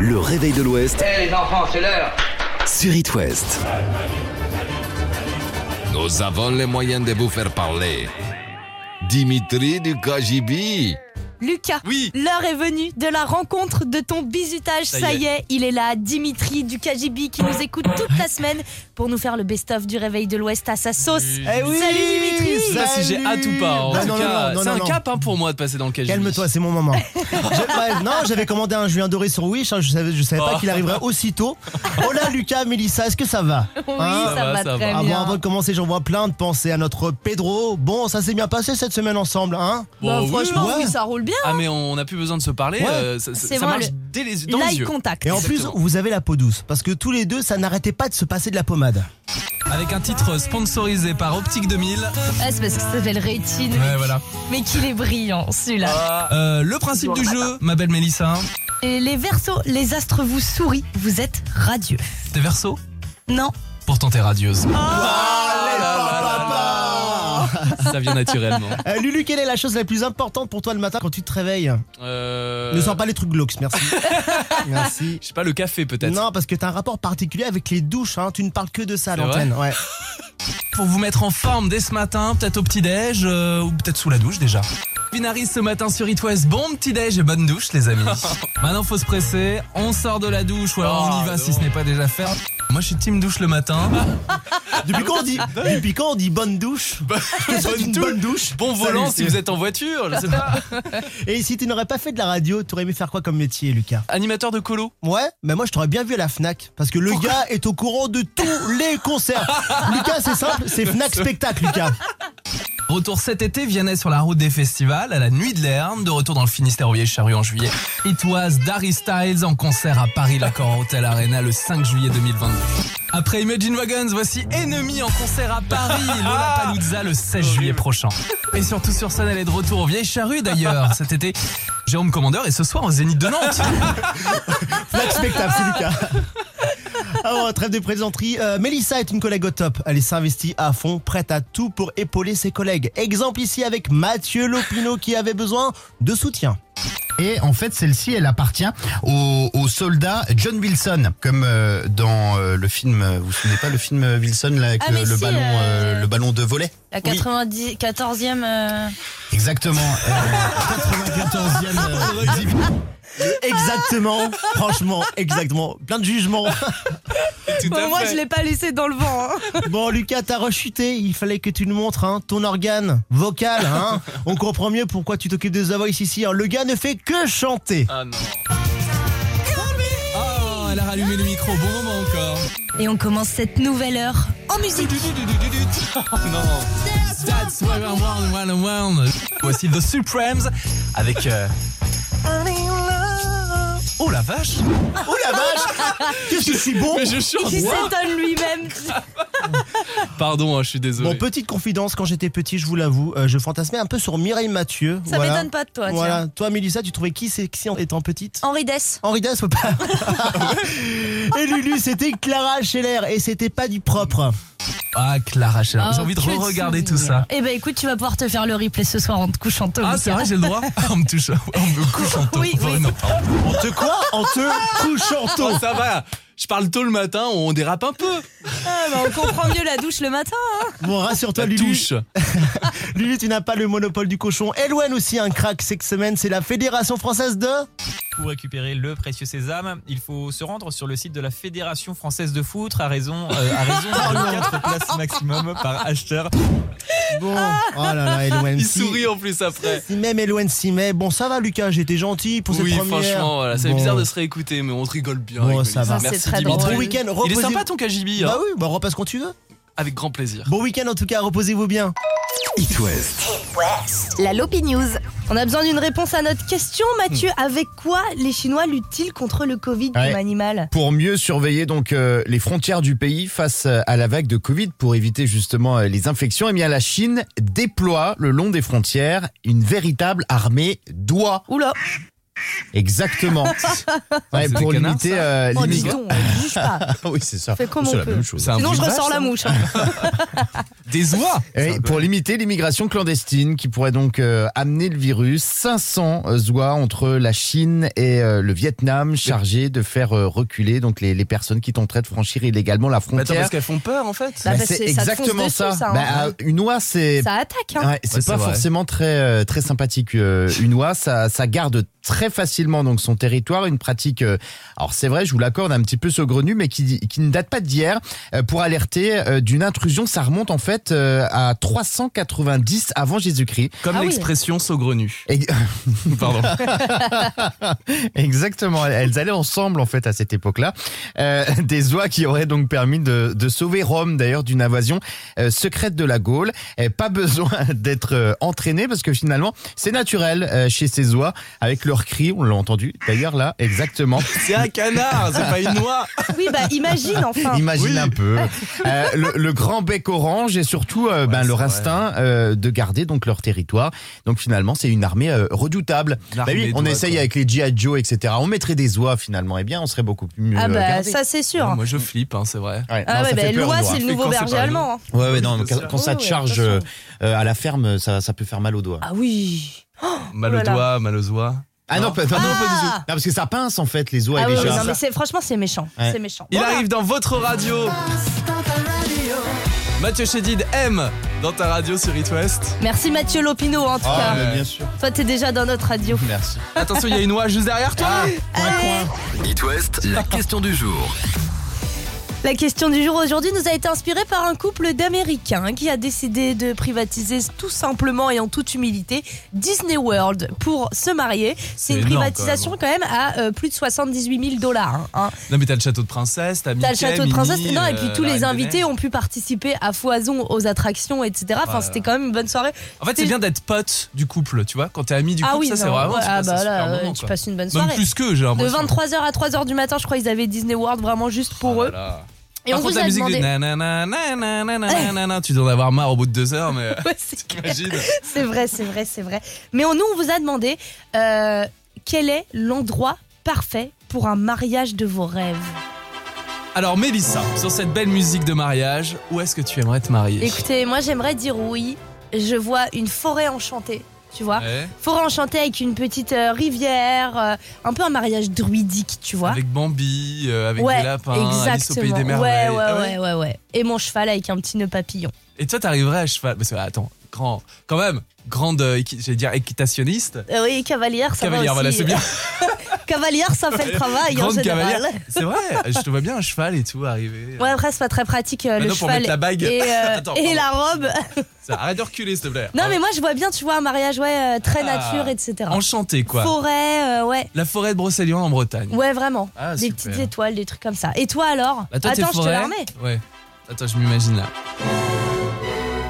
Le réveil de l'Ouest Eh les enfants, c'est l'heure sur It West. Nous avons les moyens de vous faire parler. Dimitri du KGB. Lucas, Oui. l'heure est venue de la rencontre de ton bizutage. Ça y Ça est. y est, il est là, Dimitri du KGB qui nous écoute toute la semaine pour nous faire le best-of du réveil de l'Ouest à sa sauce. Eh oui Salut Dimitri Pas si j'ai hâte ou pas. En tout non, non, cas, non, non, c'est un non. cap hein, pour moi de passer dans le KGB. Calme-toi, c'est mon moment. Je- ouais, non, j'avais commandé un Julien Doré sur Wish, hein, je savais, je savais pas Oh. qu'il arriverait aussitôt. Oh là, Lucas, Mélissa, est-ce que ça va Oui, Hein ça, Ça va, va, ça très va. Ah bien. avant de commencer, j'envoie plein de pensées à notre Pedro. Bon, ça s'est bien passé cette semaine ensemble, hein Bah, Bon, oui, franchement, ouais. oui, ça roule bien. Ah mais on n'a plus besoin de se parler. Ouais. euh, ça, ça- C'est ça vrai, marche le- dès les, dans les L'eye yeux. contact. Et en plus, Exactement. vous avez la peau douce, parce que tous les deux, ça n'arrêtait pas de se passer de la pommade. Avec un titre sponsorisé par Optique 2000. Ah, c'est parce que ça s'appelle rétine. Ouais, voilà. Mais qu'il est brillant, celui-là. Euh, le principe du jeu, ma belle Mélissa. Et les versos, les astres vous sourient. Vous êtes radieux. T'es verso Non. Pourtant t'es radieuse. Ça vient naturellement. Euh, Lulu, quelle est la chose la plus importante pour toi le matin quand tu te réveilles Euh... Ne sors pas les trucs glauques, merci. merci. Je sais pas, le café peut-être. Non, parce que t'as un rapport particulier avec les douches, hein. tu ne parles que de ça à l'antenne. Ouais. Pour vous mettre en forme dès ce matin, peut-être au petit-déj euh, ou peut-être sous la douche déjà. Vinaris ce matin sur It West. Bon petit-déj et bonne douche les amis. Maintenant faut se presser, on sort de la douche ou alors on y va si ce n'est pas déjà fait. Moi je suis team douche le matin. Depuis quand on dit, depuis quand on dit bonne douche? Douche. bonne douche. Bon Salut, volant si vous êtes en voiture, je sais pas. Et si tu n'aurais pas fait de la radio, t'aurais aimé faire quoi comme métier, Lucas? Animateur de colo. Ouais, mais moi je t'aurais bien vu à la Fnac parce que le gars est au courant de tous les concerts. Lucas, c'est simple, c'est Fnac spectacle, Lucas. Retour cet été, Vianney sur la route des festivals, à la Nuit de l'Erne, de retour dans le Finistère au Vieille-Charrue en juillet. It was Darry Styles en concert à Paris l'Accord Hotel Arena le 5 juillet 2022. Après Imagine Wagons, voici Enemy en concert à Paris, Lollapalooza le 16 juillet prochain. Et surtout sur scène, elle est de retour au Vieille-Charrue d'ailleurs, cet été. Jérôme Commandeur et ce soir au Zénith de Nantes. Fnac spectacle, c'est Lucas. Alors, trêve de plaisanterie. Euh, Mélissa est une collègue au top. Elle s'investit à fond, prête à tout pour épauler ses collègues. Exemple ici avec Mathieu Lopino qui avait besoin de soutien. Et en fait, celle-ci, elle appartient au, au soldat John Wilson, comme euh, dans euh, le film. euh, Vous vous souvenez pas le film Wilson là, avec Ah, le, mais le si, ballon, euh, euh, le ballon de volet La 90, 14e. euh, Exactement. Euh, 94e euh, divi- Exactement, franchement, exactement. Plein de jugements. Bon, moi, je l'ai pas laissé dans le vent. hein. Bon, Lucas, t'as rechuté. Il fallait que tu nous montres hein, ton organe vocal. Hein. On comprend mieux pourquoi tu t'occupes de The Voice ici. hein. Le gars ne fait que chanter. Ah non. Oh, elle a rallumé le micro, bon moment encore. Et on commence cette nouvelle heure en musique. Oh non. That's what I want, want, want. Voici The Supremes avec. euh, Oh la vache Oh la vache Qu'est-ce que je suis bon Mais je chante. Il s'étonne lui-même. Pardon, hein, je suis désolé. Bon, petite confidence, quand j'étais petit, je vous l'avoue, euh, je fantasmais un peu sur Mireille Mathieu. Ça Voilà. m'étonne pas de toi, tiens. Voilà. Toi, Mélissa, tu trouvais qui sexy en étant petite Henri Dess. Henri Dess, faut pas. et Lulu, c'était Clara Scheller et c'était pas du propre. Ah Clara, j'ai Oh, envie de que de re-regarder tout ça. Eh ben écoute, tu vas pouvoir te faire le replay ce soir en te couchant tôt. Ah Lucas. c'est vrai, j'ai le droit On me touche, on me couche en tôt. Oui, oui. Vraiment. En te quoi En te couchant tôt. Oh, ça va. Je parle tôt le matin, on dérape un peu. Ah, bah, on comprend mieux la douche le matin. hein. Bon, rassure-toi, La Lulu. touche. Lulu, tu n'as pas le monopole du cochon. Eloane aussi un crack cette semaine, c'est la Fédération Française de... Pour récupérer le précieux sésame, il faut se rendre sur le site de la Fédération française de foot à raison, euh, à raison de 4 places maximum par acheteur. Bon, oh là là. Il si- sourit en plus après. Si même Eloane s'y met. Bon, ça va, Lucas, j'étais gentil pour Oui, cette première. franchement, voilà, c'est Bon. bizarre de se réécouter, mais on se rigole bien. Bon, ça va. Merci C'est très Dimitri. drôle. Bon week-end, Il est sympa ton KGB. Bah Hein. oui, bah repasse quand tu veux. Avec grand plaisir. Bon week-end en tout cas, reposez-vous bien. It West. La Lopi News. On a besoin d'une réponse à notre question, Mathieu. Avec quoi les Chinois luttent-ils contre le Covid Ouais. comme animal Pour mieux surveiller donc euh, les frontières du pays face à la vague de Covid pour éviter justement euh, les infections, eh bien la Chine déploie le long des frontières une véritable armée d'oies. Oula, Exactement. Ouais, C'est pour canards, limiter euh, oh, dis bouge pas. oui, c'est ça. Fait comme C'est on la peut. même chose. C'est un Sinon, bruit je vache, ressors la ça mouche. hein. Des oies Et pour limiter l'immigration clandestine qui pourrait donc euh, amener le virus, 500 oies entre la Chine et euh, le Vietnam chargés de faire euh, reculer donc les, les personnes qui tenteraient de franchir illégalement la Mais attends, frontière. parce qu'elles font peur en fait. Bah, Bah, parce c'est que ça te fonce exactement dessus, ça. ça, hein. Bah, euh, une oie, c'est Ça attaque, hein. Ouais, c'est Ouais, c'est pas vrai. forcément très euh, très sympathique. euh, une oie, ça, ça garde très facilement donc son territoire. Une pratique, euh, alors c'est vrai, je vous l'accorde, un petit peu saugrenue, mais qui, qui ne date pas d'hier. Euh, pour alerter euh, d'une intrusion, ça remonte en fait à 390 avant Jésus-Christ. Comme Ah oui. l'expression saugrenu. Et- Pardon. Exactement, elles allaient ensemble en fait à cette époque-là. Euh, des oies qui auraient donc permis de, de sauver Rome d'ailleurs d'une invasion euh, secrète de la Gaule. Et pas besoin d'être entraîné parce que finalement c'est naturel euh, chez ces oies avec leurs on l'a entendu d'ailleurs là exactement. C'est un canard, c'est pas une noix. Oui, bah imagine enfin. Imagine oui. un peu Euh, le, le grand bec orange et surtout euh, ben, leur vrai. instinct euh, de garder donc leur territoire. Donc finalement c'est une armée euh, redoutable. Bah oui, on essaye quoi. avec les G.I. Joe etc. On mettrait des oies finalement. Eh bien on serait beaucoup plus mieux Ah bah ça c'est sûr. Non, moi je flippe, hein, c'est vrai. Ouais, Ah non, ouais, bah l'oie c'est le nouveau berger allemand. hein. Ouais, ouais, non, Oui, quand, ça te oui, charge à la ferme, ça, ça peut faire mal aux doigts. Ah oui. Mal Oh aux doigts, mal aux oies. Ah non, Non. pas, non, non, pas du tout. Ah Non, parce que ça pince en fait les oies Ah oui, les oui, chats. non mais c'est franchement c'est méchant, Ouais. c'est méchant. Il Voilà. arrive dans votre radio. Mathieu Chédid aime dans ta radio sur It West. Merci Mathieu Lopino en tout Ah, cas. mais bien sûr. Toi t'es déjà dans notre radio. Merci. Attention, il y a une oie juste derrière toi. It West, la question du jour. La question du jour aujourd'hui nous a été inspirée par un couple d'Américains qui a décidé de privatiser tout simplement et en toute humilité Disney World pour se marier. C'est une énorme, privatisation quand même, à euh, plus de 78 000 dollars. hein. Non mais t'as le château de princesse, t'as T'as le château de Minnie, princesse. Non, et puis euh, tous les invités ont pu participer à foison aux attractions, etc. Enfin, Voilà. c'était quand même une bonne soirée. En fait, c'est bien d'être pote du couple, tu vois. Quand t'es ami du ah couple, oui, ça c'est vraiment. ouais, tu ah passes un bah là, euh, moment, tu passes une bonne Même soirée. plus que j'ai De l'impression. 23h à 3h du matin, je crois qu'ils avaient Disney World vraiment juste pour Oh eux. là là. Et Par on contre, vous la a musique demandé. de nanana, nanana, nanana, tu dois en avoir marre au bout de deux heures, mais Ouais, c'est vrai, c'est vrai, c'est vrai. Mais on, nous, on vous a demandé euh, quel est l'endroit parfait pour un mariage de vos rêves. Alors, Mélissa, sur cette belle musique de mariage, où est-ce que tu aimerais te marier Écoutez, moi, j'aimerais dire oui. Je vois une forêt enchantée, tu vois. Ouais. Forêt enchantée avec une petite euh, rivière, euh, un peu un mariage druidique, tu vois. Avec Bambi, euh, avec ouais, des lapins, Alice au pays des ouais, merveilles. ouais, Ah ouais, ouais, ouais. Et mon cheval avec un petit nœud papillon. Et toi, t'arriverais à cheval. Parce que, attends, grand, quand même, grande, euh, j'allais dire équitationniste. Oui, cavalière, ça Cavalière, va voilà, c'est bien. cavalière, ça fait le travail en Grande général. cavalière. C'est vrai, je te vois bien un cheval et tout arriver. Ouais, après, c'est pas très pratique euh, le Maintenant, pour cheval mettre la bague. et, euh, Attends, et pardon. la robe. Ça, arrête de reculer, s'il te plaît. Non, mais moi, je vois bien, tu vois, un mariage, ouais, euh, très Ah. nature, etc. Enchanté, quoi. Forêt, euh, ouais. La forêt de Brocéliande en Bretagne. Ouais, vraiment. Ah, des super. petites étoiles, des trucs comme ça. Et toi alors Bah, toi, t'es Attends, je te forêt. la remets. Ouais. Attends, je m'imagine là.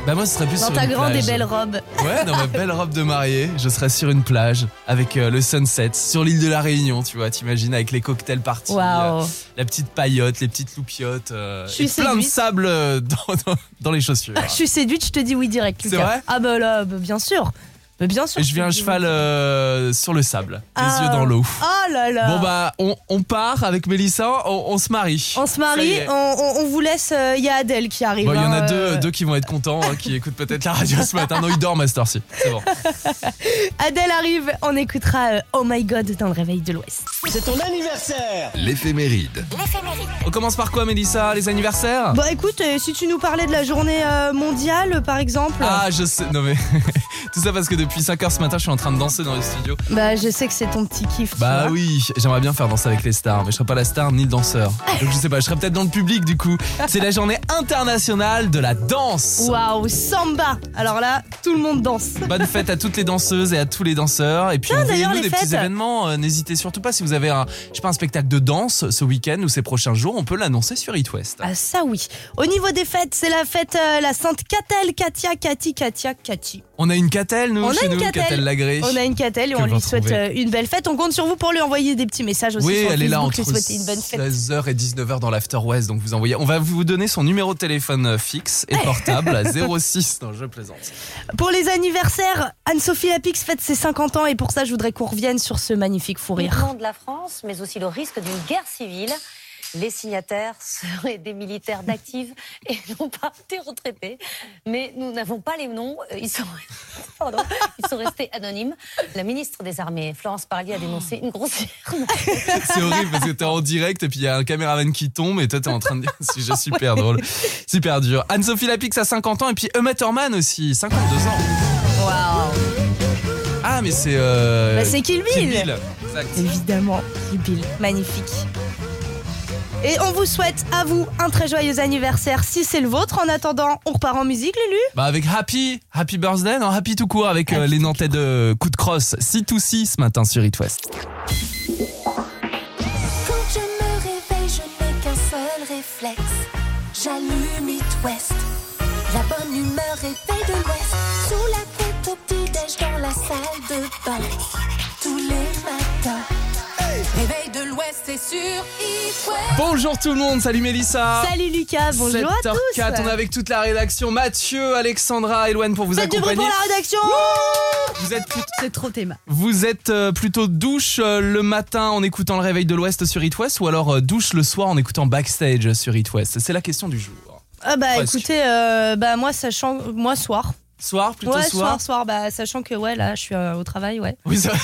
Bah, moi, ce serait plus Dans sur ta une grande et belle robe. Ouais, dans ma belle robe de mariée, je serais sur une plage avec euh, le sunset sur l'île de la Réunion, tu vois, t'imagines avec les cocktails partis, Waouh. euh, la petite paillote, les petites loupiottes, euh, Je suis et plein de séduite. sable euh, dans, dans- dans les chaussures. Je suis séduite, je te dis oui direct. C'est Lucas. vrai Ah bah là, bah, bien sûr. Mais bien sûr. Et je viens un cheval euh, sur le sable, les Ah. yeux dans l'eau. Oh là là. Bon bah, on, on part avec Mélissa, on, on se marie. on se marie, on, on- on vous laisse. Il y a Adèle qui arrive. Bon, il y en hein, a euh, deux, deux qui vont être contents, hein, qui écoutent peut-être la radio ce matin. Non, ils dorment à cette heure-ci. C'est bon. Adèle arrive, on écoutera euh, Oh My God dans le réveil de l'Ouest. L'éphéméride. On commence par quoi, Mélissa Les anniversaires? Bon écoute, euh, si tu nous parlais de la journée euh, mondiale par exemple. Ah, je sais. Non, mais. Tout ça parce que depuis 5 heures ce matin, je suis en train de danser dans le studio. Bah je sais que c'est ton petit kiff. Bah vois. oui, j'aimerais bien faire danser avec les stars, mais je serais pas la star ni le danseur. Donc je sais pas, je serais peut-être dans le public du coup. C'est la journée internationale de la danse. Waouh, samba Alors là, tout le monde danse. Bonne fête à toutes les danseuses et à tous les danseurs. Et puis envoyez-nous des petits événements. Euh, N'hésitez surtout pas si vous avez un, je sais pas, un spectacle de danse ce week-end ou ces prochains jours, on peut l'annoncer sur It West. Ah ça oui. Au niveau des fêtes, c'est la fête euh, la Sainte Catel, Katia, Cathy, Katia, Cathy. On a une catelle nous On a chez une nous, Catel. Lagré. On a une Catel et on lui souhaite trouver. euh, une belle fête. On compte sur vous pour lui envoyer des petits messages aussi Oui, sur elle est là Facebook, entre lui souhaiter une bonne fête. 16h et 19h dans l'After West, donc vous envoyez. On va vous donner son numéro de téléphone euh, fixe et portable à 06. Non, je plaisante. Pour les anniversaires, Anne-Sophie Lapix fête ses 50 ans et pour ça, je voudrais qu'on revienne sur ce magnifique fou rire. mouvement de la France, mais aussi le risque d'une guerre civile. Les signataires seraient des militaires d'active et non pas des retraités. Mais nous n'avons pas les noms. Euh, Ils sont, pardon, ils sont restés anonymes. La ministre des Armées, Florence Parly, a dénoncé une grossière C'est horrible parce que t'es en direct et puis il y a un caméraman qui tombe et toi t'es en train de dire un sujet super drôle, super dur. Anne-Sophie Lapix a 50 ans et puis Uma Thurman aussi, 52 ans. Waouh Ah mais c'est... Euh, Bah, c'est Kill Bill. Kill Bill. Exact. Évidemment, Kill Bill, magnifique. Et on vous souhaite à vous un très joyeux anniversaire si c'est le vôtre. En attendant, on repart en musique, Lulu Bah avec Happy, Happy Birthday, non Happy tout court avec euh, les Nantais de Coup de Crosse, 6 to 6 ce matin sur It West. Quand je me réveille, je n'ai qu'un seul réflexe. J'allume It West. La bonne humeur réveille de l'Ouest. Sous la tête au petit-déj dans la salle de bain. l'Ouest, c'est sur West. Bonjour tout le monde, salut Mélissa Salut Lucas, bonjour à 7h04, tous on est avec toute la rédaction, Mathieu, Alexandra, Eloane pour vous Faites du bruit accompagner. pour la rédaction Vous êtes plutôt C'est trop théma. Vous êtes euh, plutôt douche euh, le matin en écoutant le réveil de l'Ouest sur It West ou alors euh, douche le soir en écoutant Backstage sur It West? C'est la question du jour. Ah bah Presque. écoutez, euh, bah moi sachant, moi soir. Soir, plutôt ouais, soir soir, soir, bah sachant que ouais là je suis euh, au travail, ouais. Oui, c'est vrai.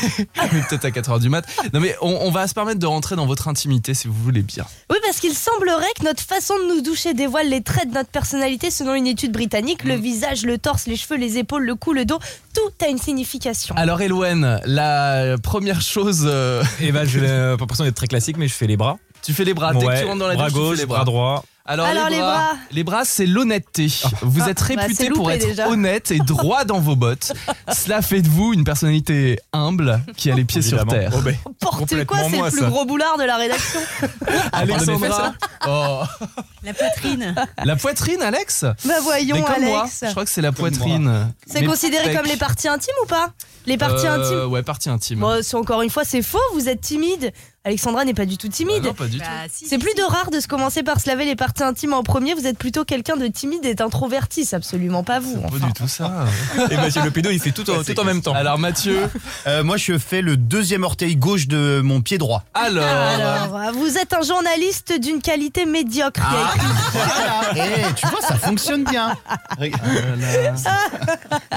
Mais Peut-être à 4h du mat. Non mais on, on va se permettre de rentrer dans votre intimité si vous voulez bien. Oui, parce qu'il semblerait que notre façon de nous doucher dévoile les traits de notre personnalité selon une étude britannique. Mm. Le visage, le torse, les cheveux, les épaules, le cou, le dos, tout a une signification. Alors Eloane, la première chose... euh, Et bah, j'ai pas l'impression d'être très classique, mais je fais les bras. tu fais les bras, dès que tu rentres dans la bras douche, tu fais gauche, les bras droit. Alors, Alors, les bras. Les bras, c'est l'honnêteté. Vous êtes bah, réputé pour être déjà. honnête et droit dans vos bottes. Cela fait de vous une personnalité humble qui a les pieds sur terre. Oh, ben, Porte complètement quoi C'est le moi, plus ça. gros boulard de la rédaction. Alexandra. Oh. La poitrine. La poitrine, Alex bah voyons, Mais comme moi, Alex. je crois que c'est la poitrine. C'est considéré pecs. comme les parties intimes ou pas? Les parties Euh, intimes Ouais, partie intime. Bon, c'est- encore une fois, c'est faux, vous êtes timide. Alexandra n'est pas du tout Bah timide. non, pas du tout. Bah, si, c'est si, plus si. de rare de se commencer par se laver les parties intimes en premier. Vous êtes plutôt quelqu'un de timide et d'introverti. C'est absolument pas vous. Pas enfin. du tout ça. Et Mathieu Le Pédo, il fait tout, en- tout en même temps. Alors Mathieu, Euh, moi, je fais le deuxième orteil gauche de mon pied droit. alors, Alors, vous êtes un journaliste d'une qualité médiocre. Voilà. Eh, tu vois, ça fonctionne bien.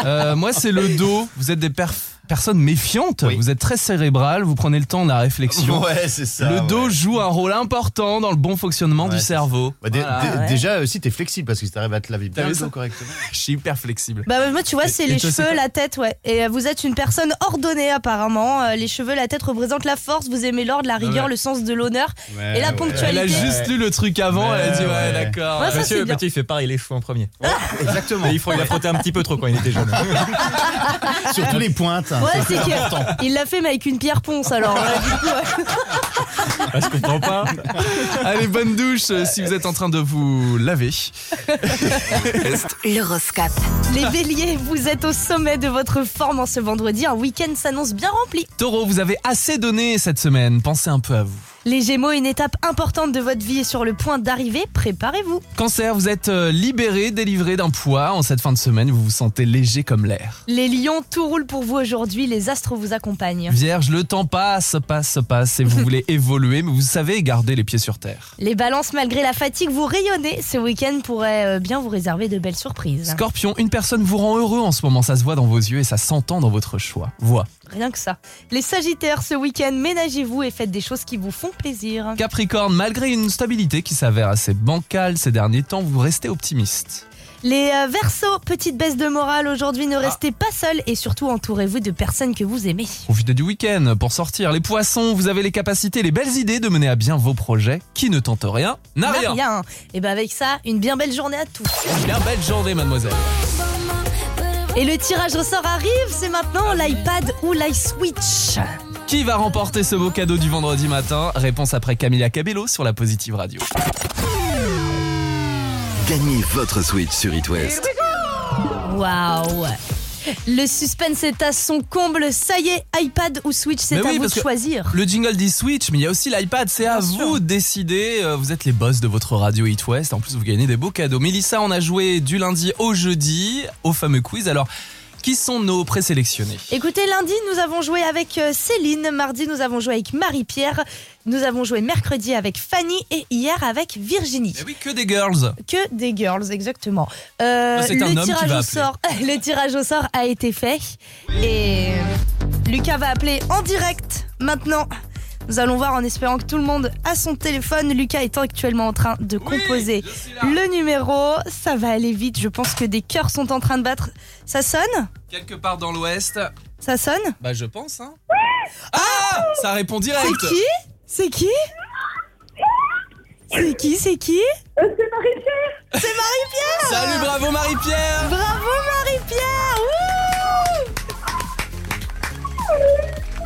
Euh, moi c'est le dos. Vous êtes des perf- personnes méfiantes. Oui. Vous êtes très cérébral. Vous prenez le temps de la réflexion. Ouais, c'est ça. le dos ouais. joue un rôle important dans le bon fonctionnement Ouais, du cerveau. Bah, Voilà. Déjà aussi, t'es flexible parce que si t'arrives à te laver bien le dos correctement. Je suis hyper flexible. Bah, moi, tu vois, c'est les toi, cheveux, la tête, ouais. Et euh, vous êtes une personne ordonnée, apparemment. Euh, les cheveux, la tête représentent la force. Vous aimez l'ordre, la rigueur, Ouais. le sens de l'honneur et la Elle ponctualité. a juste lu le truc avant. Elle a dit ouais, Ouais. d'accord. C'est Mathieu, il fait pareil, les cheveux en premier. Exactement. Il, a frotté un petit peu trop quand il était jeune. Surtout les pointes. Hein. Ouais, c'est qu'il il l'a fait, mais avec une pierre ponce, alors. ouais, du coup, ouais. Ah, je comprends pas. Allez, bonne douche euh, si vous êtes en train de vous laver. L'horoscope. Les béliers, vous êtes au sommet de votre forme en ce vendredi. Un week-end s'annonce bien rempli. Taureau, vous avez assez donné cette semaine. Pensez un peu à vous. Les gémeaux, une étape importante de votre vie est sur le point d'arriver. Préparez-vous. Cancer, vous êtes euh, libéré, délivré d'un poids. En cette fin de semaine, vous vous sentez léger comme l'air. Les lions, tout roule pour vous aujourd'hui. Les astres vous accompagnent. Vierge, le temps passe, passe, passe et vous voulez évoluer, mais vous savez garder les pieds sur terre. Les balances, malgré la fatigue, vous rayonnez. Ce week-end pourrait euh, bien vous réserver de belles surprises. Scorpion, une personne vous rend heureux en ce moment, ça se voit dans vos yeux et ça s'entend dans votre choix. Voix. Rien que ça. Les sagittaires, ce week-end, ménagez-vous et faites des choses qui vous font plaisir. Capricorne, malgré une stabilité qui s'avère assez bancale ces derniers temps, vous restez optimiste. Les euh, versos, petite baisse de morale aujourd'hui, ne restez pas seuls et surtout entourez-vous de personnes que vous aimez. Profitez du week-end pour sortir. Les poissons, vous avez les capacités, les belles idées de mener à bien vos projets. Qui ne tente rien n'a rien. Et ben avec ça, une bien belle journée à tous. Bien belle journée, mademoiselle. Et le tirage au sort arrive, c'est maintenant l'iPad ou l'iSwitch. Qui va remporter ce beau cadeau du vendredi matin Réponse après Camilla Cabello sur la Positive Radio. Gagnez votre Switch sur It West. Waouh Le suspense est à son comble. Ça y est, iPad ou Switch, c'est à oui, vous de choisir. Le jingle dit Switch, mais il y a aussi l'iPad. C'est à vous de décider. Euh, Vous êtes les boss de votre radio It West. En plus, vous gagnez des beaux cadeaux. Mélissa, on a joué du lundi au jeudi au fameux quiz. Alors, Qui sont nos présélectionnés Écoutez, lundi, nous avons joué avec euh, Céline. Mardi, nous avons joué avec Marie-Pierre. Nous avons joué mercredi avec Fanny et hier avec Virginie. Eh oui, que des girls. Que des girls, exactement. Euh, c'est un le homme qui tirage va au appeler. sort, le tirage au sort a été fait et Lucas va appeler en direct maintenant. Nous allons voir en espérant que tout le monde a son téléphone. Lucas est actuellement en train de composer le numéro. Ça va aller vite. Je pense que des cœurs sont en train de battre. Ça sonne? Quelque part dans l'ouest. Ça sonne? Bah je pense hein. Ah Ça répond direct. C'est qui? C'est qui? C'est qui? C'est qui? C'est Marie-Pierre C'est Marie-Pierre Salut, bravo Marie-Pierre Bravo Marie-Pierre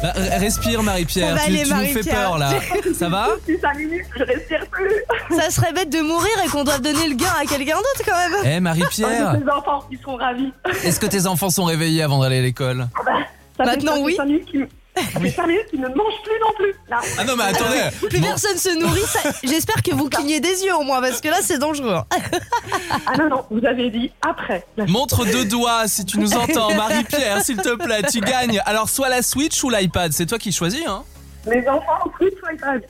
Bah, r- Respire Marie-Pierre, tu, aller, tu nous fais peur là. Ça va Depuis 5 minutes, je respire plus. Ça serait bête de mourir et qu'on doive donner le gain à quelqu'un d'autre quand même. Eh Marie-Pierre, Les enfants, ils seront ravis. est-ce que tes enfants sont réveillés avant d'aller à l'école? Ça fait Maintenant, fait oui. minutes qu'ils ne mangent plus non plus. Là. Ah non mais attendez Plus Bon, personne se nourrit. ça- J'espère que vous clignez des yeux au moins parce que là c'est dangereux. hein. Ah non, non, vous avez dit après. Montre deux doigts si tu nous entends Marie-Pierre, s'il te plaît, tu gagnes. Alors soit la Switch ou l'iPad, c'est toi qui choisis hein Les enfants, fruits sur iPad.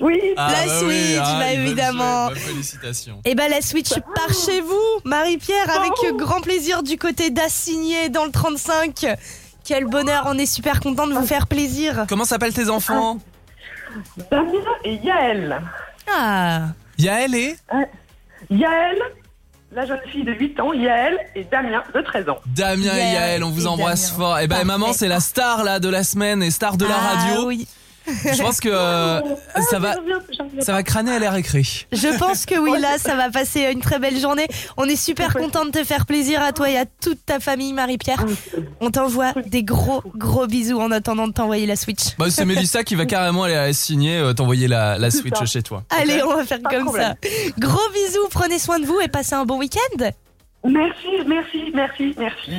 Oui, Ah, La bah Switch, oui, ah, bah, ils veulent évidemment. Bah, félicitations. Et bah la Switch part chez vous, Marie-Pierre, avec grand plaisir du côté d'Assigné dans le 35. Quel bonheur, on est super content de vous faire plaisir. Comment s'appellent tes enfants Damien et Yael. Ah, Yael et Yael, la jeune fille de 8 ans, Yael et Damien de 13 ans. Damien et Yael Yael, on vous embrasse Damien. fort. Et ben Parfait. maman, c'est la star là de la semaine et star de la Ah, radio. oui. Je pense que euh, Ah, ça va ça va crâner à la récré. Je pense que oui, là, ça va passer une très belle journée. On est super content de te faire plaisir à toi et à toute ta famille, Marie-Pierre. On t'envoie des gros, gros bisous en attendant de t'envoyer la Switch. Bah, c'est Mélissa qui va carrément aller signer, euh, t'envoyer la, la Switch chez toi. Allez, on va faire Pas comme problème. ça. Gros bisous, prenez soin de vous et passez un bon week-end. Merci, merci, merci, merci.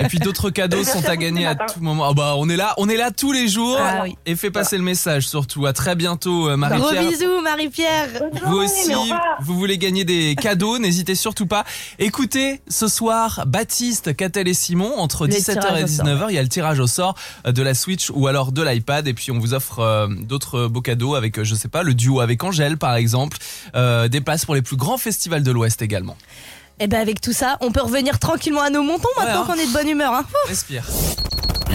Et puis d'autres cadeaux sont à gagner à tout moment. Ah bah on est là, on est là tous les jours. Ah oui. Et fais passer le message surtout. À très bientôt euh, Gros Marie-Pierre. bisous, Marie-Pierre. Vous aussi, vous voulez gagner des cadeaux, n'hésitez surtout pas. Écoutez, ce soir, Baptiste, Catel et Simon, entre Le 17h tirage et au sort. 19h, il y a le tirage au sort de la Switch ou alors de l'iPad. Et puis on vous offre euh, d'autres beaux cadeaux avec, euh, je sais pas, le duo avec Angèle par exemple. Euh, des places pour les plus grands festivals de l'Ouest également. Et ben avec tout ça, on peut revenir tranquillement à nos montons maintenant Ouais, hein. qu'on est de bonne humeur. Hein. Respire.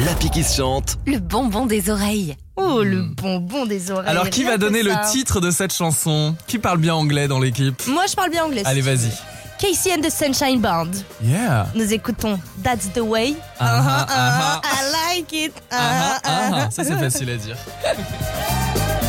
L'appli qui se chante. Le bonbon des oreilles. Oh, le bonbon des oreilles. Alors qui rien va donner le titre de cette chanson? Qui parle bien anglais dans l'équipe? Moi, je parle bien anglais. Allez, vas-y. Casey and the Sunshine Band. Yeah. Nous écoutons That's the Way. Ah, Uh-huh, ah, uh-huh, I like it. Ah, ah, Uh-huh, uh-huh. ah. Ça c'est facile à dire.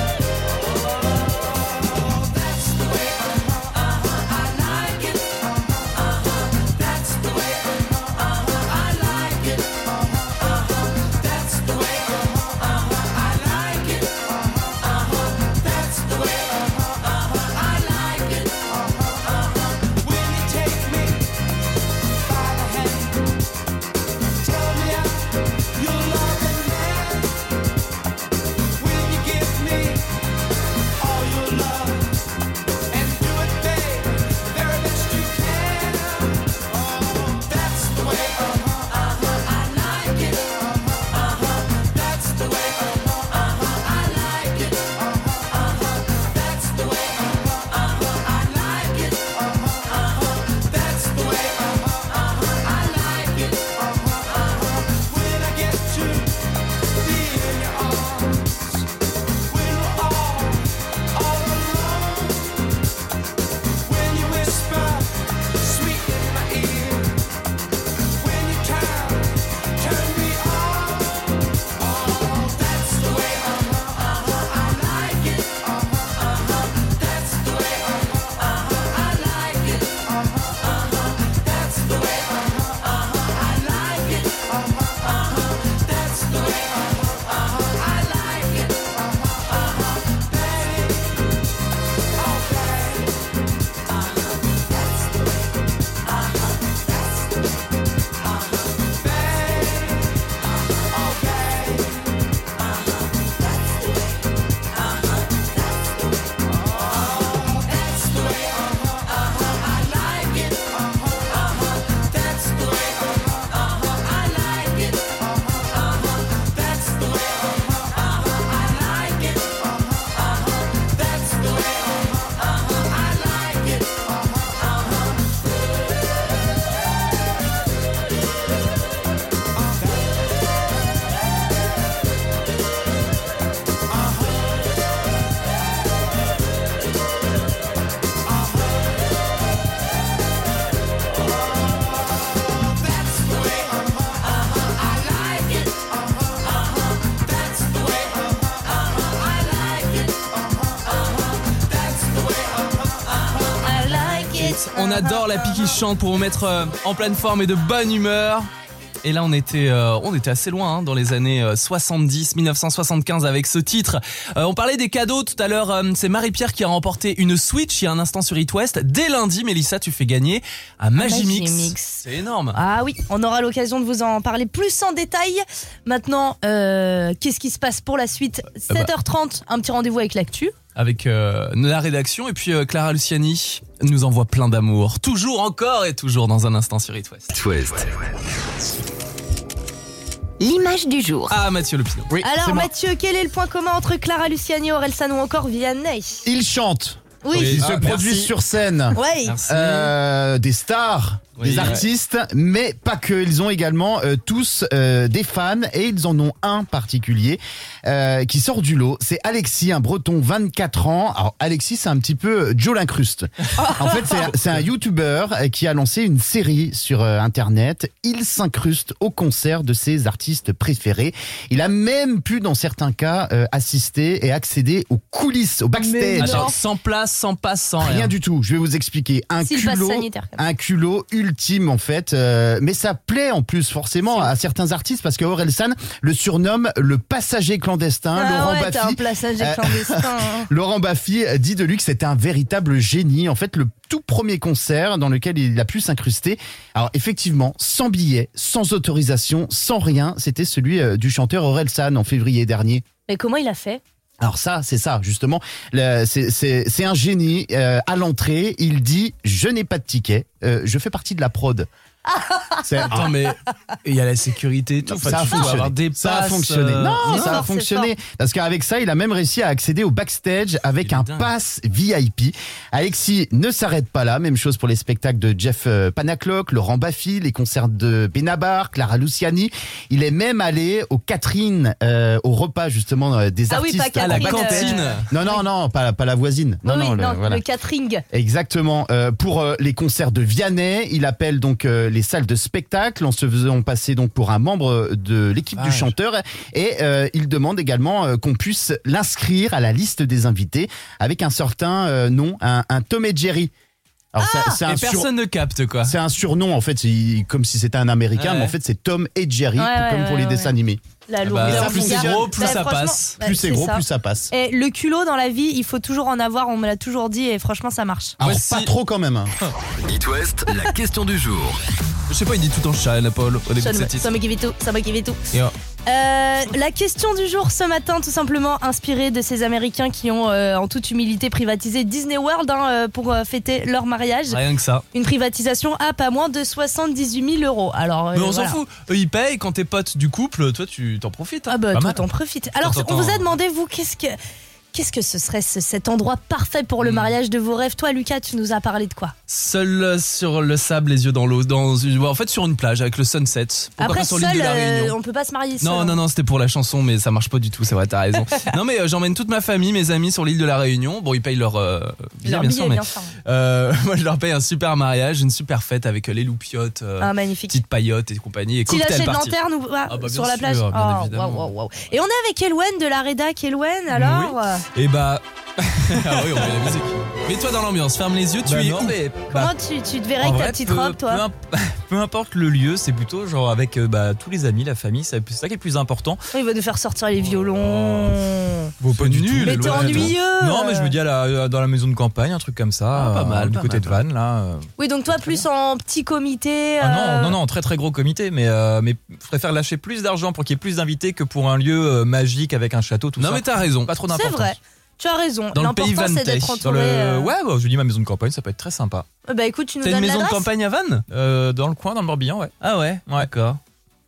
chante. On adore la Pi qui chante pour vous mettre euh, en pleine forme et de bonne humeur. Et là, on était, euh, on était assez loin hein, dans les années euh, 70, 1975 avec ce titre. Euh, on parlait des cadeaux tout à l'heure. euh, c'est Marie-Pierre qui a remporté une Switch il y a un instant sur It West. Dès lundi, Mélissa, tu fais gagner un Magimix. Magimix. C'est énorme. Ah oui, on aura l'occasion de vous en parler plus en détail. Maintenant, euh, qu'est-ce qui se passe pour la suite? Ah bah. 7h30, un petit rendez-vous avec l'actu. Avec euh, la rédaction et puis euh, Clara Luciani nous envoie plein d'amour. Toujours, encore et toujours dans un instant sur It West. It West. L'image du jour. Ah, Mathieu. Oui, c'est Alors. Mathieu, quel est le point commun entre Clara Luciani, Orelsan ou encore Vianney? Ils chantent. Oui. Ils se Ah, produisent sur scène. Ouais. Euh, des stars, Oui, des ouais. artistes, mais pas que. Ils ont également euh, tous euh, des fans et ils en ont un particulier euh, qui sort du lot. C'est Alexis, un breton, 24 ans. Alors Alexis, c'est un petit peu Joe l'incruste. en fait, c'est- un YouTuber euh, qui a lancé une série sur euh, Internet. Il s'incruste au concert de ses artistes préférés. Il a même pu, dans certains cas, euh, assister et accéder aux coulisses, au backstage. Attends, sans place, sans passe, sans rien. Rien du tout. Je vais vous expliquer. Un culot, un culot ultime en fait. euh, mais ça plaît en plus forcément à certains artistes parce que Orelsan le surnomme le passager clandestin. Ah Laurent ouais, un plaçage euh, clandestin. hein. Laurent Baffy dit de lui que c'était un véritable génie. En fait, le tout premier concert dans lequel il a pu s'incruster. Alors effectivement, sans billet, sans autorisation, sans rien, c'était celui euh, du chanteur Orelsan en février dernier. Mais comment il a fait? Alors ça, c'est ça, justement. C'est un génie. euh, à l'entrée, il dit « Je n'ai pas de ticket, euh, je fais partie de la prod. » Attends, mais il y a la sécurité et tout. ça a fonctionné. avoir des ça a fonctionné. euh, Non, ça a fonctionné. Parce qu'avec ça, il a même réussi à accéder au backstage avec un dingue. pass VIP. Alexis ne s'arrête pas là. Même chose pour les spectacles de Jeff euh, Panaclock, Laurent Baffy, les concerts de Benabar, Clara Luciani. Il est même allé au Catherine, euh, au repas justement euh, des Ah oui, artistes. pas à la euh, cantine. Non, non, non, pas, pas la voisine. Non, oui, non, oui, le- non, voilà. le catering. Exactement. Euh, pour euh, les concerts de Vianney, il appelle donc euh, les salles de spectacle en se faisant passer donc pour un membre de l'équipe du chanteur et euh, il demande également euh, qu'on puisse l'inscrire à la liste des invités avec un certain euh, nom, un, un Tom et Jerry. Alors ça- c'est Et un sur- personne ne capte, quoi. c'est un surnom en fait, c'est comme si c'était un américain, Ouais. mais en fait c'est Tom et Jerry, Ouais, ouais, comme pour ouais, les ouais. dessins animés. La bah, lourdeur ça, plus du c'est gars. gros, plus Bah, ça passe. bah, plus c'est gros, ça. plus ça passe. Et le culot dans la vie, il faut toujours en avoir, on me l'a toujours dit et franchement ça marche. Alors Voici- pas trop quand même. hein. It West, la question du jour. Je sais pas, il dit tout en chaîne, Paul, au début Ça de me, cette ça me kiffe tout, ça me kiffe tout. Et, euh, la question du jour ce matin, tout simplement inspirée de ces Américains qui ont euh, en toute humilité privatisé Disney World hein, euh, pour euh, fêter leur mariage. Rien que ça. Une privatisation à pas moins de 78 000 euros. Alors, Mais on s'en fout. Eux, ils payent. Quand t'es pote du couple, toi, tu t'en profites. hein. Ah bah Pas toi mal. t'en profites. Alors on vous a demandé vous qu'est-ce que qu'est-ce que ce serait ce- cet endroit parfait pour le mariage de vos rêves Toi Lucas, tu nous as parlé de quoi Seul sur le sable, les yeux dans l'eau. Dans une... En fait, sur une plage avec le sunset. Pourquoi Après pas sur l'île seul, de la euh, Réunion on peut pas se marier seul. Non, hein. non, non, c'était pour la chanson, mais ça marche pas du tout, c'est vrai, t'as raison. non, mais euh, j'emmène toute ma famille, mes amis sur l'île de la Réunion. Bon, ils payent leur euh, billet, Leur bien sûr, mais euh, moi, je leur paye un super mariage, une super fête avec les loupiottes, euh, Ah magnifique. petites paillotes et compagnie, et Petit cocktail party. lanterne ou pas Ah bah, sur la plage Oh, waouh, waouh. Et on est avec Elwen de la rédac. Elwen, alors Et bah. Ah oui, on met la musique. Mets-toi dans l'ambiance, ferme les yeux, tu Bah es non, où mais Comment tu, tu te verrais avec ta vrai, petite peu- robe, toi peu, imp- peu importe le lieu, c'est plutôt genre avec euh, bah, tous les amis, la famille, c'est c'est ça qui est le plus important. Il va nous faire sortir les violons. Vos pas du tout. Mais t'es ennuyeux. Non, mais je me dis à la- dans la maison de campagne, un truc comme ça, Ah, pas euh, mal, du pas côté mal, de. Vannes là. euh. Oui, donc toi plus en petit comité. Ah euh, non, non, non, très très gros comité, mais euh, mais je préfère lâcher plus d'argent pour qu'il y ait plus d'invités que pour un lieu euh, magique avec un château, tout Non, ça. mais t'as raison. pas trop C'est d'importance. vrai. Tu as raison. Dans le pays c'est d'être entouré. le... euh, Ouais, bah, je dis ma maison de campagne, ça peut être très sympa. euh, Bah écoute, tu nous T'as une maison de campagne à Vannes? Euh, dans le coin, dans le Morbihan, ouais. Ah ouais, Ouais. d'accord.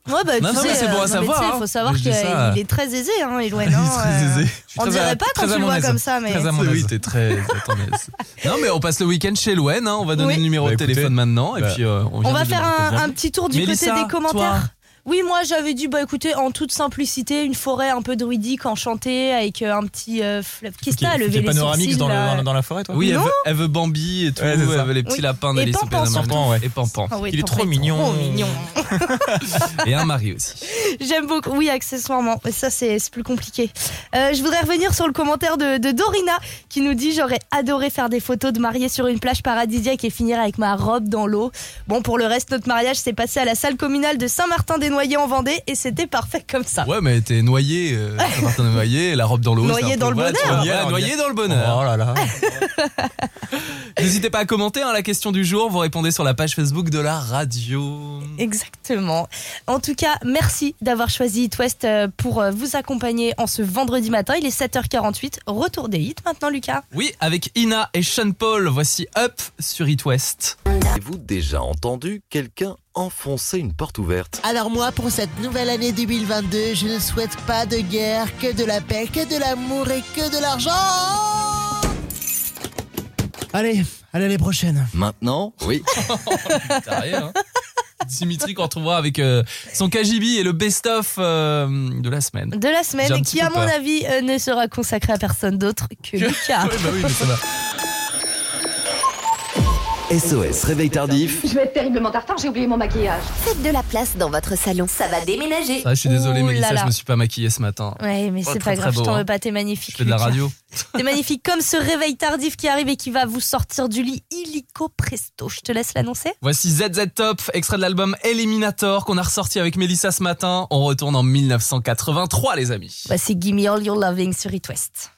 Ouais, bah tu Non, non, sais, mais c'est bon à non, savoir, sais, hein. faut savoir qu'il est très aisé, hein, Elwen. Il est hein, très euh, aisé. On très dirait à- pas quand tu le vois comme ça, mais. Très à mon Oui, t'es très. non, mais on passe le week-end chez Louen. Hein. On va donner Oui. le numéro Bah, de écoutez, téléphone maintenant. Et bah, puis, euh, on, va faire un, petit tour du Mélissa, côté des commentaires. toi Oui, moi j'avais dit, bah écoutez, en toute simplicité, une forêt un peu druidique, enchantée, avec euh, un petit euh, fleuve. Qu'est-ce que t'as, est les sourcils, dans, le- là dans, dans la forêt, toi Oui, elle Non. veut, elle veut Bambi et tout, Ouais, c'est ça. elle veut les petits Oui. lapins Et Pampan des surtout. Merveilles. ouais. Et Pampan. Ah oui, Il est trop mignon. Trop mignon. Et un mari aussi. J'aime beaucoup, oui, accessoirement. Mais ça, c'est c'est plus compliqué. Euh, je voudrais revenir sur le commentaire de, de Dorina qui nous dit J'aurais adoré faire des photos de mariés sur une plage paradisiaque et finir avec ma robe dans l'eau. Bon, pour le reste, notre mariage s'est passé à la salle communale de Saint-Martin-des-Noyers en Vendée et c'était parfait comme ça. Ouais, mais elle était noyée, euh, Martin noyé, la robe dans l'eau. Peu- dans le bonheur. voilà, noyée dans le bonheur. Oh là là. N'hésitez pas à commenter hein, la question du jour. Vous répondez sur la page Facebook de la radio. Exactement. En tout cas, merci d'avoir choisi It West euh, pour euh, vous accompagner en ce vendredi matin. Il est 7h48. Retour des hits maintenant, Lucas. Oui, avec Ina et Sean Paul, voici Up sur It West. Avez-vous déjà entendu quelqu'un enfoncer une porte ouverte Alors moi, pour cette nouvelle année 2022, je ne souhaite pas de guerre, que de la paix, que de l'amour et que de l'argent. Allez, à l'année prochaine. Maintenant, oui. T'as rien, hein Dimitri qu'on retrouvera avec euh, son KGB et le best-of euh, de la semaine. De la semaine qui, à mon peur. avis, euh, ne sera consacré à personne d'autre que Lucas. Oui, bah oui, mais ça va. SOS Réveil Tardif. Je vais être terriblement en retard, j'ai oublié mon maquillage. Faites de la place dans votre salon. Ça va déménager. Ah, je suis désolé, Ouh Mélissa, là là. je me suis pas maquillée ce matin. Ouais, mais Oh, c'est très, pas grave, très je t'en beau, veux hein. pas, t'es magnifique. Je fais de la radio. T'es magnifique comme ce réveil tardif qui arrive et qui va vous sortir du lit illico presto. Je te laisse l'annoncer. Voici ZZ Top, extrait de l'album Eliminator qu'on a ressorti avec Mélissa ce matin. On retourne en 1983, les amis. Voici Gimme All Your Loving sur It West.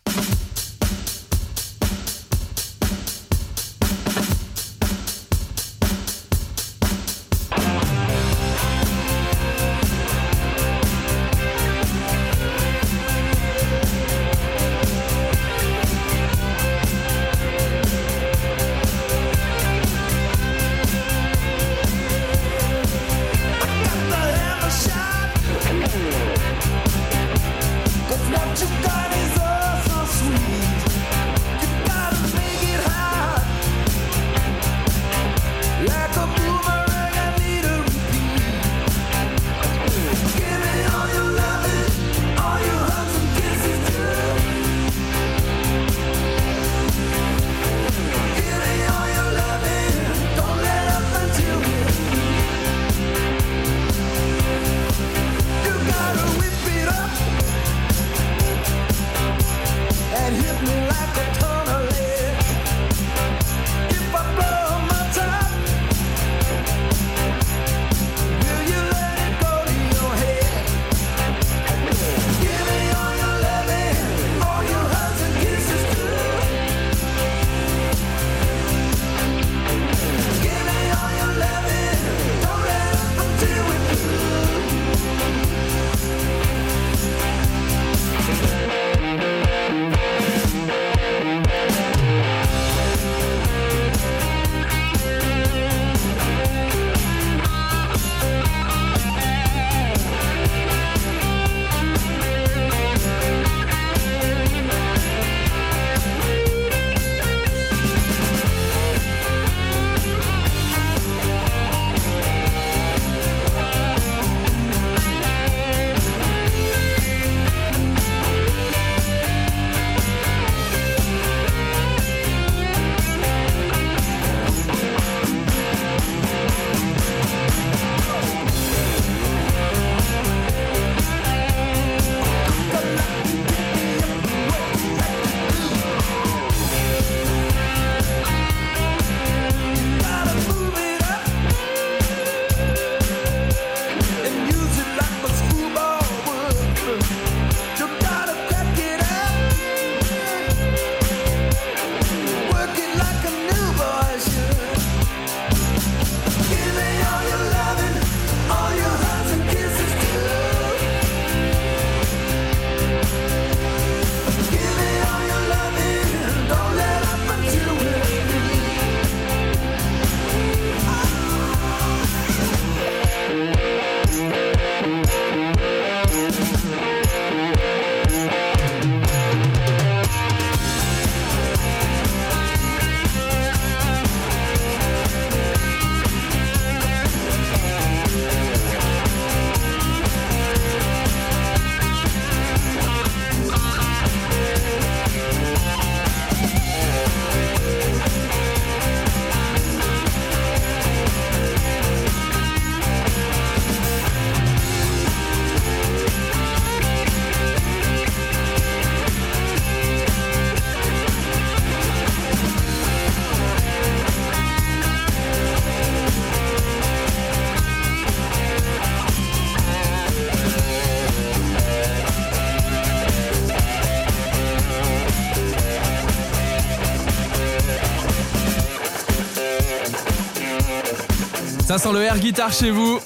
Ça sent le air guitare chez vous.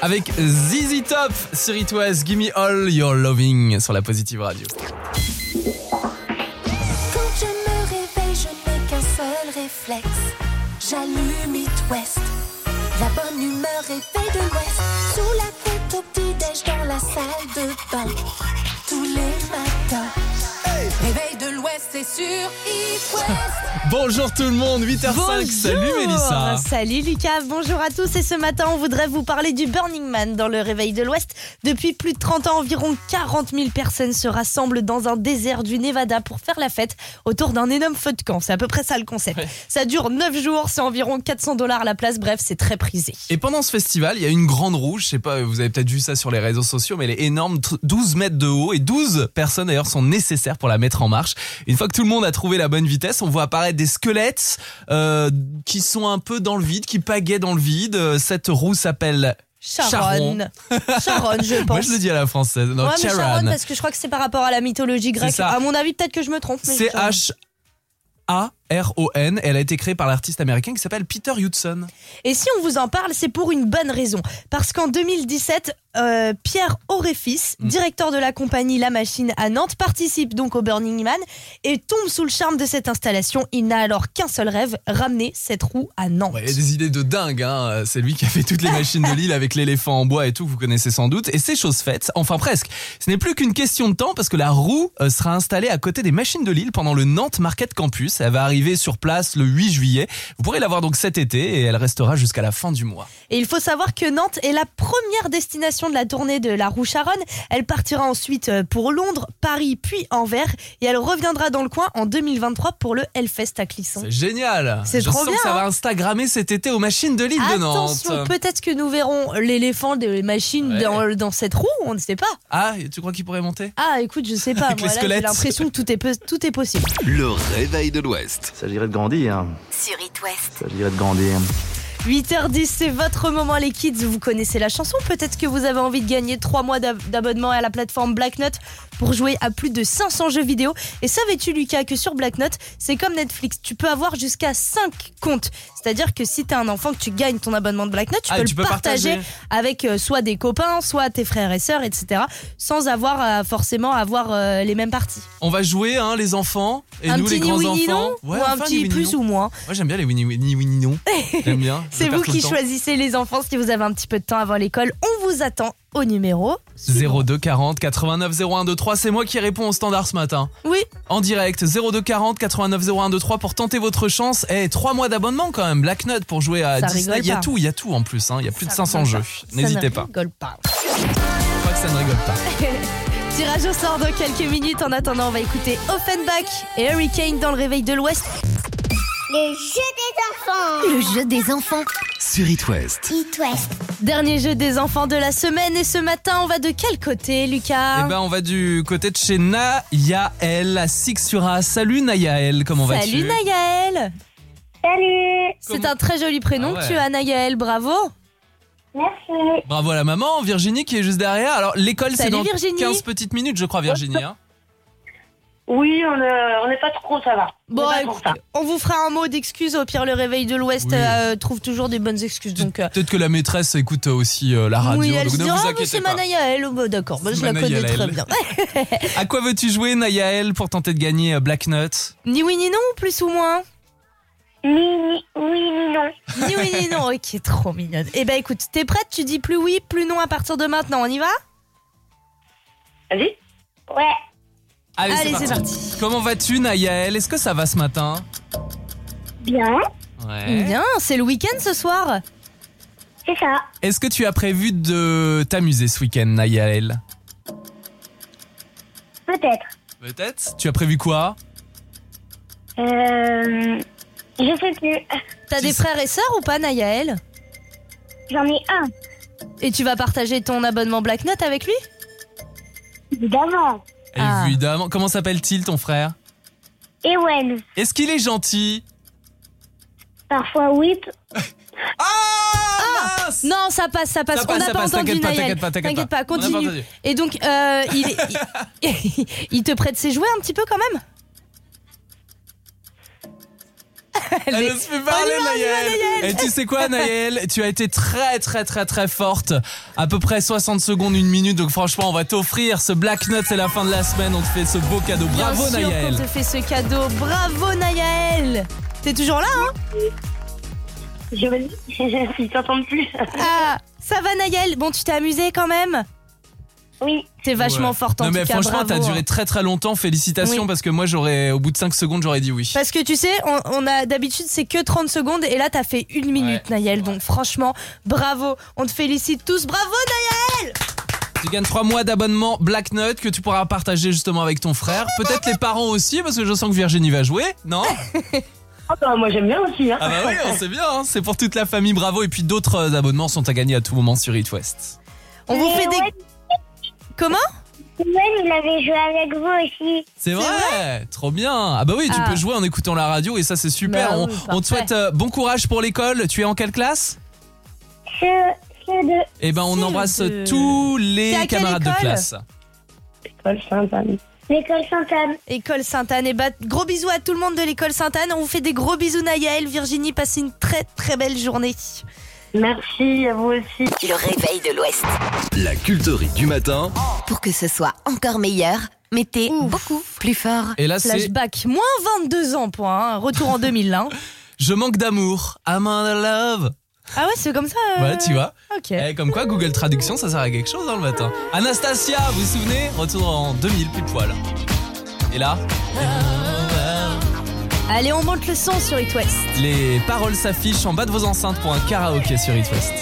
Avec ZZ Top sur It Was, Gimme All Your Loving sur la Positive Radio. Quand je me réveille, je n'ai qu'un seul réflexe. J'allume It West. La bonne humeur réveille de l'Ouest. Sous la tête au petit-déj dans la salle de bain. Tous les matins. Réveil de l'Ouest, c'est sur It West. Bonjour tout le monde, 8h05. Salut Mélissa. Salut Lucas, bonjour à tous. Et ce matin, on voudrait vous parler du Burning Man dans le réveil de l'Ouest. Depuis plus de 30 ans, environ 40 000 personnes se rassemblent dans un désert du Nevada pour faire la fête autour d'un énorme feu de camp. C'est à peu près ça le concept. Ça dure 9 jours, c'est environ 400 dollars la place. Bref, c'est très prisé. Et pendant ce festival, il y a une grande roue, je sais pas, vous avez peut-être vu ça sur les réseaux sociaux, mais elle est énorme, tr- 12 mètres de haut et 12 personnes d'ailleurs sont nécessaires pour la mettre en marche. Une fois que tout le monde a trouvé la bonne vitesse, on voit apparaître des squelettes euh, qui sont un peu dans le vide, qui pagaient dans le vide. Euh, Cette roue s'appelle Sharon. Sharon, je pense. Moi je le dis à la française. Non, ouais, mais Charon. Sharon, parce que je crois que c'est par rapport à la mythologie grecque. À mon avis, peut-être que je me trompe. C'est. H A R O N. Elle a été créée par l'artiste américain qui s'appelle Peter Hudson. Et si on vous en parle, c'est pour une bonne raison. Parce qu'en 2017, euh, Pierre Auréfis, Mm. directeur de la compagnie La Machine à Nantes, participe donc au Burning Man et tombe sous le charme de cette installation. Il n'a alors qu'un seul rêve, ramener cette roue à Nantes. Ouais, il y a des idées de dingue. Hein. C'est lui qui a fait toutes les machines de Lille avec l'éléphant en bois et tout, vous connaissez sans doute. Et c'est chose faite, enfin presque. Ce n'est plus qu'une question de temps parce que la roue euh, sera installée à côté des machines de Lille pendant le Nantes Market Campus. Elle va arriver sur place le 8 juillet. Vous pourrez la voir donc cet été et elle restera jusqu'à la fin du mois. Et il faut savoir que Nantes est la première destination de la tournée de la roue Charonne. Elle partira ensuite euh, pour Londres, Paris, puis Anvers. Et elle reviendra dans le coin en 2023 pour le Hellfest à Clisson. C'est génial. C'est Je trop sens bien, que ça hein. va Instagrammer cet été aux machines de Lille de Attention, Nantes. peut-être que nous verrons l'éléphant des machines Ouais. dans, dans cette roue, on ne sait pas. Ah, tu crois qu'il pourrait monter? Ah, écoute, je sais pas. Avec moi, les là, j'ai squelettes. l'impression que tout est, tout est possible. Le réveil de l'Ouest. Il s'agirait de grandir. Sur It West. Il s'agirait de grandir. 8h10, c'est votre moment, les kids. Vous connaissez la chanson. Peut-être que vous avez envie de gagner 3 mois d'ab- d'abonnement à la plateforme Black Note pour jouer à plus de 500 jeux vidéo. Et savais-tu, Lucas, que sur Black Note, c'est comme Netflix. Tu peux avoir jusqu'à 5 comptes. C'est-à-dire que si t'es un enfant, que tu gagnes ton abonnement de Black Note, tu Ah, peux le peux partager, partager. avec euh, soit des copains, soit tes frères et sœurs, etc. Sans avoir forcément avoir euh, les mêmes parties. On va jouer, hein, les enfants. Et un nous, petit les ni grands oui ni enfants. non Ouais, ou un enfin, petit plus ou moins. Moi, j'aime bien les Winnie Winnie Winnie non. J'aime bien. C'est vous qui choisissez les enfants si vous avez un petit peu de temps avant l'école. On vous attend au numéro. 02 40 89 01 23, c'est moi qui réponds au standard ce matin. Oui. En direct, 02 40 89 01 23 pour tenter votre chance. Et 3 mois d'abonnement quand même, Black Note pour jouer à Ça Disney. Il y a tout, il y a tout en plus. hein. Il y a plus de Ça 500 rigole jeux. N'hésitez ne pas. rigole pas. Je crois que ça ne rigole pas. Tirage au sort dans quelques minutes. En attendant, on va écouter Offenbach et Hurricane dans le réveil de l'Ouest. Le jeu des enfants. Le jeu des enfants. Sur It West. It West. Dernier jeu des enfants de la semaine. Et ce matin, on va de quel côté, Lucas? Eh ben, on va du côté de chez Nayael à Six-sur-A. Salut Nayael, comment vas-tu? Salut Nayael Salut C'est un très joli prénom Ah que tu as, Nayael. Bravo Merci Bravo à la maman, Virginie qui est juste derrière. Alors, l'école, c'est Salut, dans Virginie. 15 petites minutes, je crois, Virginie. hein. Oui, on n'est on n'est pas trop, ça va. Bon, On écoute, ça. on vous fera un mot d'excuse. Au pire, le réveil de l'Ouest Oui. euh, trouve toujours des bonnes excuses. Donc, euh, Peut-être que la maîtresse écoute aussi euh, la radio. oui, elle donc se ne dira, vous Ah, inquiétez c'est pas. ma Nayael. Oh, bah, D'accord, bah, je la connais Nayael. très bien. À quoi veux-tu jouer, Nayael, pour tenter de gagner euh, Black Nut Ni oui ni non, plus ou moins? Ni, ni, oui, ni non. Ni oui ni non, ok, trop mignonne. Eh ben écoute, t'es prête? Tu dis plus oui, plus non à partir de maintenant, on y va? Vas-y. Ouais. Allez, Allez, c'est Comment vas-tu, Nayael Est-ce que ça va ce matin? Bien. Ouais. Bien, c'est le week-end ce soir C'est ça. Est-ce que tu as prévu de t'amuser ce week-end, Nayael Peut-être. Peut-être? Tu as prévu quoi? Euh, je sais plus. T'as des frères et sœurs ou pas, Nayael J'en ai un. Et tu vas partager ton abonnement Black Note avec lui? Évidemment. Ah. Évidemment. Comment s'appelle-t-il, ton frère? Ewen. Est-ce qu'il est gentil? Parfois oui. Ah, Non, ça passe, ça passe. Ça passe, on n'a ça pas passe, entendu t'inquiète pas, t'inquiète pas, t'inquiète continue. Et donc, euh, il, il, il te prête ses jouets un petit peu quand même? Elle est- laisse plus On parler, on Naël. Et tu sais quoi, Naël? Tu as été très, très, très, très forte. À peu près 60 secondes, une minute. Donc franchement, on va t'offrir ce Black Nut. C'est la fin de la semaine. On te fait ce beau cadeau. Bravo, Bien sûr Naël. qu'on te fait ce cadeau. Bravo Naël. T'es toujours là, hein? Je vais ils t'entendent plus. Ah, ça va Naël? Bon, tu t'es amusé quand même? Oui. T'es vachement Ouais. forte en Non, tout mais cas. franchement, t'as duré hein. très, très longtemps. Félicitations Oui. parce que moi, j'aurais, au bout de 5 secondes, j'aurais dit oui. Parce que tu sais, on, on a d'habitude c'est que 30 secondes et là t'as fait une minute Naël. Donc franchement, bravo. On te félicite tous. Bravo Naël Tu gagnes 3 mois d'abonnement Black Nut que tu pourras partager justement avec ton frère. Peut-être les parents aussi, parce que je sens que Virginie va jouer, non? Ah bah, moi j'aime bien aussi. Hein. Ah bah oui, on sait bien, hein. c'est pour toute la famille, bravo. Et puis d'autres euh, abonnements sont à gagner à tout moment sur It West. On vous fait des... Comment il avait joué avec vous aussi. C'est vrai, trop bien. Ah bah oui, tu Ah. peux jouer en écoutant la radio et ça c'est super. Bah on, oui, on te parfait. souhaite euh, bon courage pour l'école. Tu es en quelle classe Ce, ce de... Eh ben on embrasse de- tous T'es les à quelle camarades de école classe. École Sainte-Anne. L'école Sainte-Anne. École Sainte-Anne. Et bah, gros bisous à tout le monde de l'école Sainte-Anne. On vous fait des gros bisous Naël. Virginie, passez une très très belle journée. Merci à vous aussi. Le réveil de l'Ouest. La culterie du matin. Pour que ce soit encore meilleur, mettez beaucoup plus fort. Et là, c'est- Flashback, moins 22 ans pour un retour en 2000. Hein. Je manque d'amour. I'm in love. Ah ouais, c'est comme ça. euh, Voilà, tu vois. Ok. Eh, comme quoi, Google Traduction, ça sert à quelque chose dans le matin. Anastasia, vous vous souvenez? Retour en 2000, pile poil. Et là, Allez, on monte le son sur It West. les paroles s'affichent en bas de vos enceintes pour un karaoké sur It West.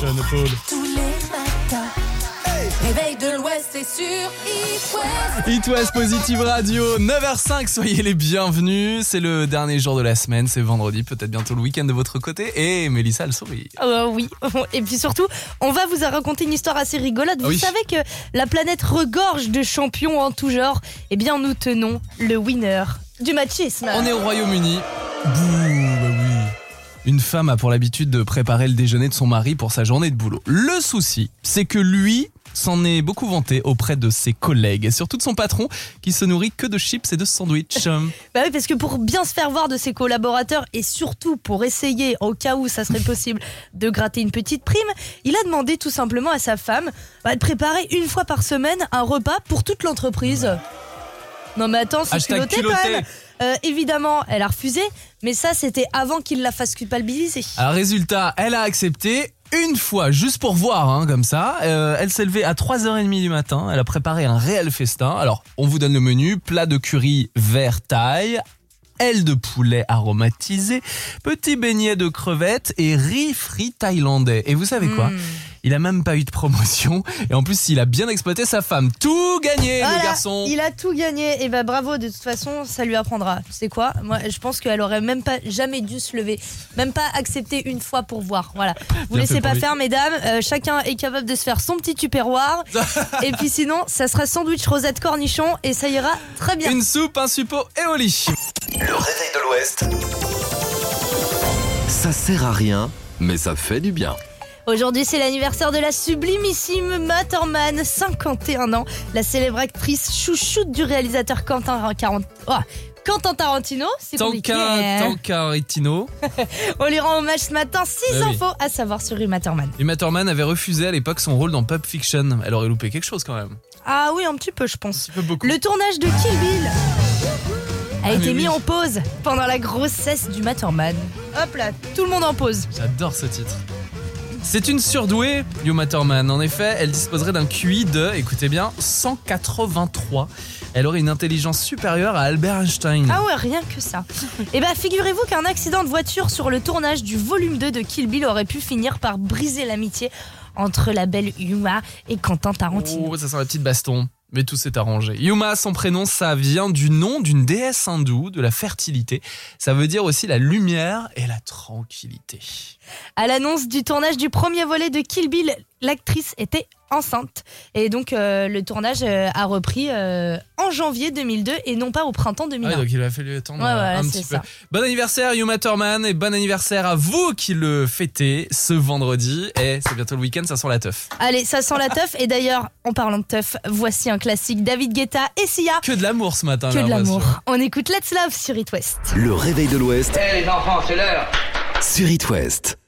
Paul. Tous les matins. Réveil de l'Ouest, c'est sur It West. It West Positive Radio, 9h05, soyez les bienvenus. C'est le dernier jour de la semaine, c'est vendredi, peut-être bientôt le week-end de votre côté. Et Mélissa, elle sourit. Euh, oui, et puis surtout, on va vous raconter une histoire assez rigolote. Ah Vous oui. savez que la planète regorge de champions en tout genre. Eh bien, nous tenons le winner du machisme. On est au Royaume-Uni. Bouh, bah. Une femme a pour l'habitude de préparer le déjeuner de son mari pour sa journée de boulot. Le souci, c'est que lui s'en est beaucoup vanté auprès de ses collègues et surtout de son patron qui se nourrit que de chips et de sandwichs. Bah oui, parce que pour bien se faire voir de ses collaborateurs et surtout pour essayer, au cas où ça serait possible, de gratter une petite prime, il a demandé tout simplement à sa femme bah, de préparer une fois par semaine un repas pour toute l'entreprise. Non mais attends, c'est culotté, quand culotté. même. Euh, évidemment, elle a refusé, mais ça c'était avant qu'il la fasse culpabiliser. Alors résultat, elle a accepté une fois, juste pour voir, hein, comme ça. Euh, elle s'est levée à 3h30 du matin. Elle a préparé un réel festin. Alors, on vous donne le menu. Plat de curry vert taille, ailes de poulet aromatisées, petit beignet de crevettes et riz frit thaïlandais. Et vous savez quoi? Hmm. Il a même pas eu de promotion. Et en plus, il a bien exploité sa femme. Tout gagné, Voilà, le garçon Il a tout gagné. Et bah bravo, de toute façon, ça lui apprendra. Tu sais quoi? Moi, je pense qu'elle aurait même pas jamais dû se lever. Même pas accepter une fois pour voir. Voilà. Vous Bien laissez pas lui. faire, mesdames. Euh, chacun est capable de se faire son petit tupperware. et puis sinon, ça sera sandwich rosette cornichon et ça ira très bien. Une soupe, un suppôt et au lit. Le réveil de l'Ouest. Ça sert à rien, mais ça fait du bien. Aujourd'hui, c'est l'anniversaire de la sublimissime Matterman, 51 ans, la célèbre actrice chouchoute du réalisateur Quentin, 40... oh, Quentin Tarantino. C'est compliqué. Hein. Tankaritino. On lui rend hommage ce matin, 6 Bah oui. infos à savoir sur Uma Thurman. Uma Thurman avait refusé à l'époque son rôle dans Pulp Fiction. Elle aurait loupé quelque chose quand même. Ah oui, un petit peu, je pense. beaucoup. Le tournage de Kill Bill a Ah, été mis en pause pendant la grossesse du Matterman. Hop là, tout le monde en pause. J'adore ce titre. C'est une surdouée, Uma Thurman. En effet, elle disposerait d'un QI de, écoutez bien, 183. Elle aurait une intelligence supérieure à Albert Einstein. Ah ouais, rien que ça. Et bah figurez-vous qu'un accident de voiture sur le tournage du volume 2 de Kill Bill aurait pu finir par briser l'amitié entre la belle Yuma et Quentin Tarantino. Oh, ça sent la petite baston. Mais tout s'est arrangé. Yuma, son prénom, ça vient du nom d'une déesse hindoue de la fertilité. Ça veut dire aussi la lumière et la tranquillité. À l'annonce du tournage du premier volet de Kill Bill, l'actrice était enceinte. Et donc euh, le tournage euh, a repris euh, en janvier 2002 et non pas au printemps Ah 2001. oui, donc il a fallu attendre Ouais, voilà, un petit peu. ça. Bon anniversaire Yuma Thurman et bon anniversaire à vous qui le fêtez ce vendredi. Et c'est bientôt le week-end, ça sent la teuf. Allez, ça sent la teuf. Et d'ailleurs, en parlant de teuf, voici un classique David Guetta et Sia. Que de l'amour ce matin. Que de l'amour. On écoute Let's Love sur It West. Le réveil de l'Ouest Eh les enfants, c'est l'heure sur It West.